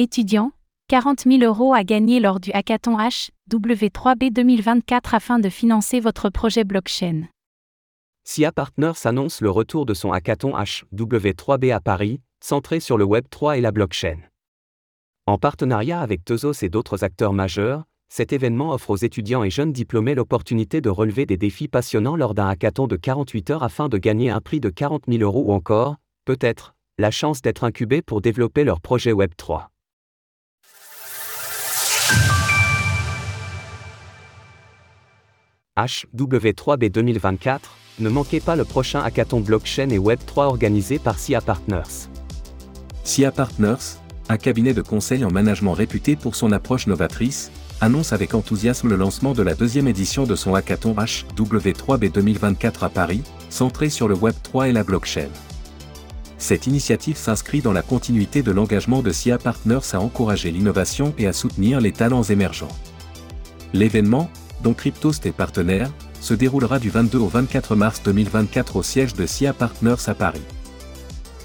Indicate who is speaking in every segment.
Speaker 1: Étudiants, 40 000 euros à gagner lors du hackathon HW3B 2024 afin de financer votre projet blockchain.
Speaker 2: SIA Partners annonce le retour de son hackathon HW3B à Paris, centré sur le Web3 et la blockchain. En partenariat avec Tezos et d'autres acteurs majeurs, cet événement offre aux étudiants et jeunes diplômés l'opportunité de relever des défis passionnants lors d'un hackathon de 48 heures afin de gagner un prix de 40 000 euros ou encore, peut-être, la chance d'être incubés pour développer leur projet Web3. HW3B 2024, ne manquez pas le prochain hackathon blockchain et Web3 organisé par SIA Partners.
Speaker 3: SIA Partners, un cabinet de conseil en management réputé pour son approche novatrice, annonce avec enthousiasme le lancement de la deuxième édition de son hackathon HW3B 2024 à Paris, centré sur le Web3 et la blockchain. Cette initiative s'inscrit dans la continuité de l'engagement de SIA Partners à encourager l'innovation et à soutenir les talents émergents. L'événement, dont Cryptost est partenaire, se déroulera du 22 au 24 mars 2024 au siège de SIA Partners à Paris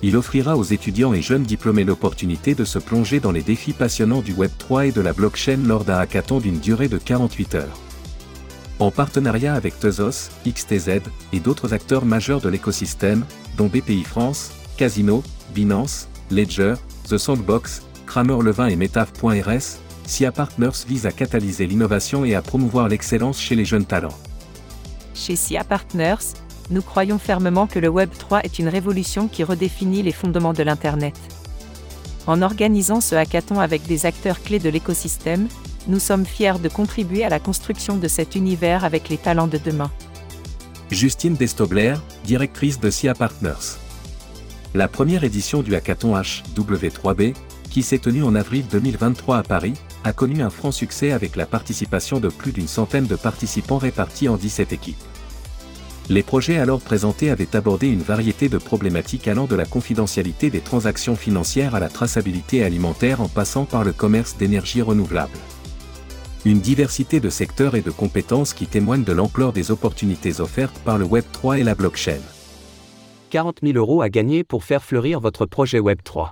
Speaker 3: il offrira aux étudiants et jeunes diplômés l'opportunité de se plonger dans les défis passionnants du Web3 et de la blockchain lors d'un hackathon d'une durée de 48 heures. En partenariat avec Tezos, XTZ et d'autres acteurs majeurs de l'écosystème, dont BPI France, Casino, Binance, Ledger, The Sandbox, Kramer Levin et Metaf.rs, SIA Partners vise à catalyser l'innovation et à promouvoir l'excellence chez les jeunes talents.
Speaker 4: Chez SIA Partners, nous croyons fermement que le Web 3 est une révolution qui redéfinit les fondements de l'Internet. En organisant ce hackathon avec des acteurs clés de l'écosystème, nous sommes fiers de contribuer à la construction de cet univers avec les talents de demain.
Speaker 3: Justine Destobler, directrice de SIA Partners. La première édition du hackathon HW3B, qui s'est tenue en avril 2023 à Paris, a connu un franc succès avec la participation de plus d'une centaine de participants répartis en 17 équipes. Les projets alors présentés avaient abordé une variété de problématiques allant de la confidentialité des transactions financières à la traçabilité alimentaire en passant par le commerce d'énergie renouvelable. Une diversité de secteurs et de compétences qui témoignent de l'ampleur des opportunités offertes par le Web3 et la blockchain.
Speaker 2: 40 000 euros à gagner pour faire fleurir votre projet Web3.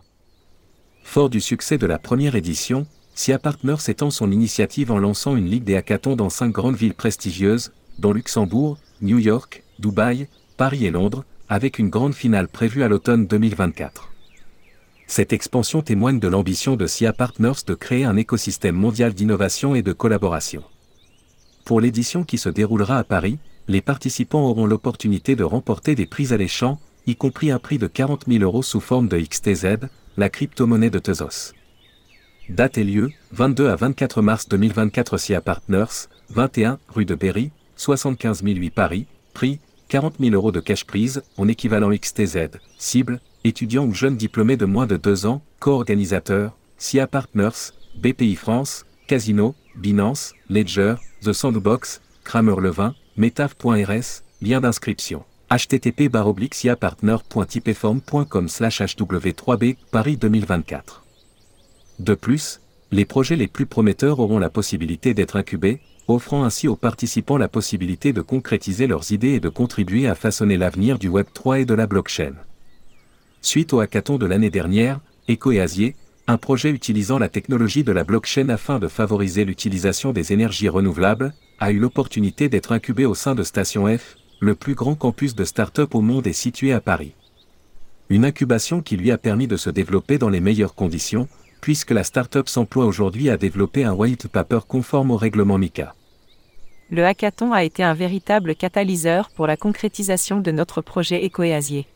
Speaker 3: Fort du succès de la première édition, SIA Partners s'étend son initiative en lançant une ligue des hackathons dans cinq grandes villes prestigieuses, dont Luxembourg, New York, Dubaï, Paris et Londres, avec une grande finale prévue à l'automne 2024. Cette expansion témoigne de l'ambition de SIA Partners de créer un écosystème mondial d'innovation et de collaboration. Pour l'édition qui se déroulera à Paris, les participants auront l'opportunité de remporter des prix alléchants, y compris un prix de 40 000 euros sous forme de XTZ, la crypto-monnaie de Tezos. Date et lieu, 22 à 24 mars 2024 SIA Partners, 21 rue de Berry, 75 008 Paris, prix 40 000 euros de cash prise, en équivalent XTZ, cible, étudiants ou jeunes diplômés de moins de 2 ans, co-organisateurs, SIA Partners, BPI France, Casino, Binance, Ledger, The Sandbox, Kramer Levin, Metaf.rs, lien d'inscription http siapartner.tipeform.com hw3b Paris 2024. De plus, les projets les plus prometteurs auront la possibilité d'être incubés, offrant ainsi aux participants la possibilité de concrétiser leurs idées et de contribuer à façonner l'avenir du Web3 et de la blockchain. Suite au hackathon de l'année dernière, Eco et Asier, un projet utilisant la technologie de la blockchain afin de favoriser l'utilisation des énergies renouvelables, a eu l'opportunité d'être incubé au sein de Station F, le plus grand campus de start-up au monde est situé à Paris. Une incubation qui lui a permis de se développer dans les meilleures conditions, puisque la start-up s'emploie aujourd'hui à développer un white paper conforme au règlement MICA.
Speaker 4: Le hackathon a été un véritable catalyseur pour la concrétisation de notre projet Ecoéasier.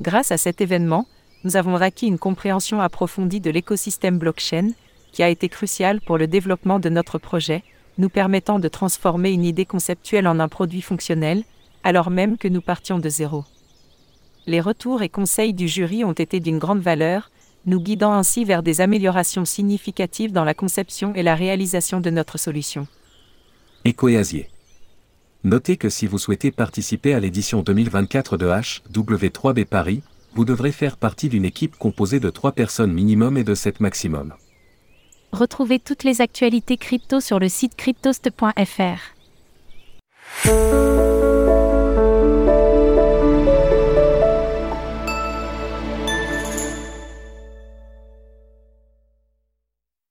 Speaker 4: Grâce à cet événement, nous avons acquis une compréhension approfondie de l'écosystème blockchain, qui a été crucial pour le développement de notre projet, nous permettant de transformer une idée conceptuelle en un produit fonctionnel, alors même que nous partions de zéro. Les retours et conseils du jury ont été d'une grande valeur, nous guidant ainsi vers des améliorations significatives dans la conception et la réalisation de notre solution.
Speaker 3: Ecoéasier. Notez que si vous souhaitez participer à l'édition 2024 de HW3B Paris, vous devrez faire partie d'une équipe composée de 3 personnes minimum et de 7 maximum.
Speaker 1: Retrouvez toutes les actualités crypto sur le site cryptost.fr.